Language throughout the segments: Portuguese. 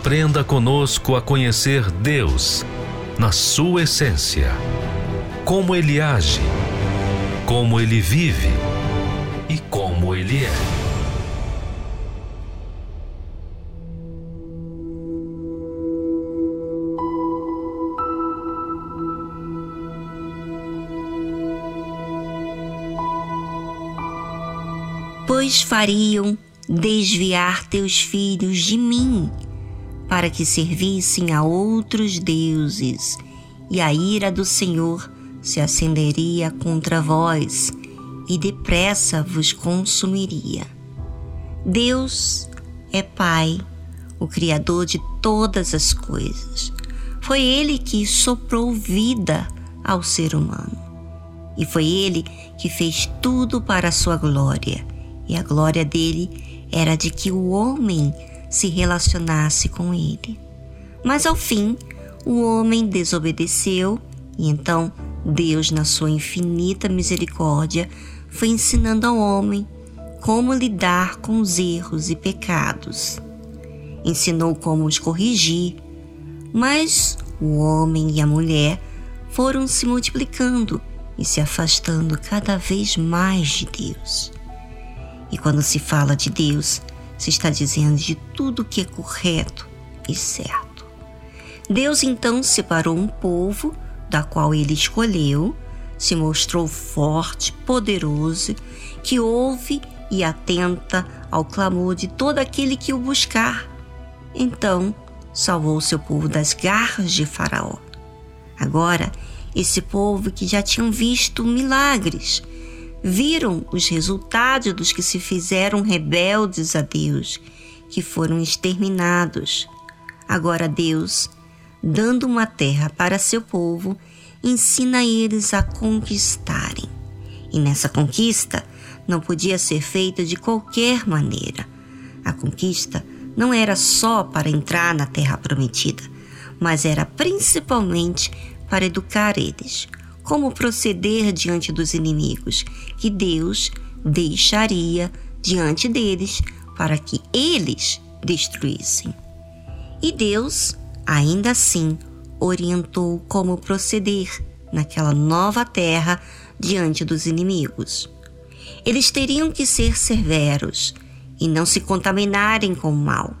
Aprenda conosco a conhecer Deus na sua essência, como Ele age, como Ele vive e como ele é. Pois fariam desviar teus filhos de mim, para que servissem a outros deuses, e a ira do Senhor se acenderia contra vós e depressa vos consumiria. Deus é Pai, o Criador de todas as coisas. Foi Ele que soprou vida ao ser humano. E foi Ele que fez tudo para a sua glória. E a glória dele era de que o homem se relacionasse com Ele. Mas ao fim, o homem desobedeceu e então Deus, na sua infinita misericórdia, foi ensinando ao homem como lidar com os erros e pecados. Ensinou como os corrigir, mas o homem e a mulher foram se multiplicando e se afastando cada vez mais de Deus. E quando se fala de Deus, se está dizendo de tudo que é correto e certo. Deus então separou um povo da qual ele escolheu se mostrou forte, poderoso, que ouve e atenta ao clamor de todo aquele que o buscar. Então, salvou seu povo das garras de Faraó. Agora, esse povo que já tinham visto milagres, viram os resultados dos que se fizeram rebeldes a Deus, que foram exterminados. Agora Deus, dando uma terra para seu povo, ensina eles a conquistarem. E nessa conquista não podia ser feita de qualquer maneira. A conquista não era só para entrar na terra prometida, mas era principalmente para educar eles, como proceder diante dos inimigos que Deus deixaria diante deles para que eles destruíssem. E Deus, ainda assim, orientou como proceder naquela nova terra diante dos inimigos. Eles teriam que ser severos e não se contaminarem com o mal.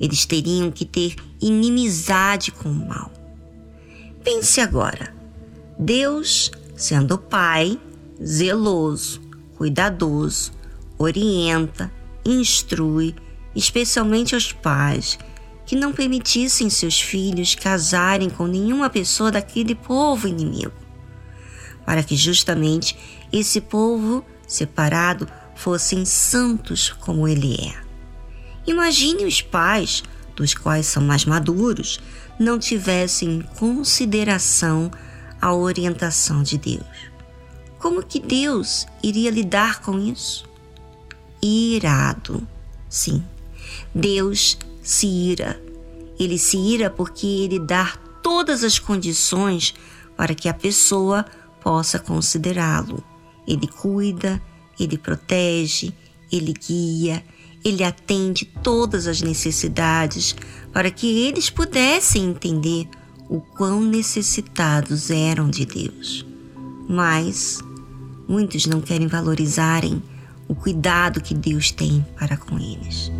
Eles teriam que ter inimizade com o mal. Pense agora: Deus, sendo Pai, zeloso, cuidadoso, orienta, instrui, especialmente aos pais que não permitissem seus filhos casarem com nenhuma pessoa daquele povo inimigo, para que justamente esse povo separado fossem santos como ele é. Imagine os pais, dos quais são mais maduros, não tivessem em consideração a orientação de Deus. Como que Deus iria lidar com isso? Irado. Sim, Deus se ira. Ele se ira porque ele dá todas as condições para que a pessoa possa considerá-lo. Ele cuida, ele protege, ele guia, ele atende todas as necessidades para que eles pudessem entender o quão necessitados eram de Deus. Mas muitos não querem valorizarem o cuidado que Deus tem para com eles.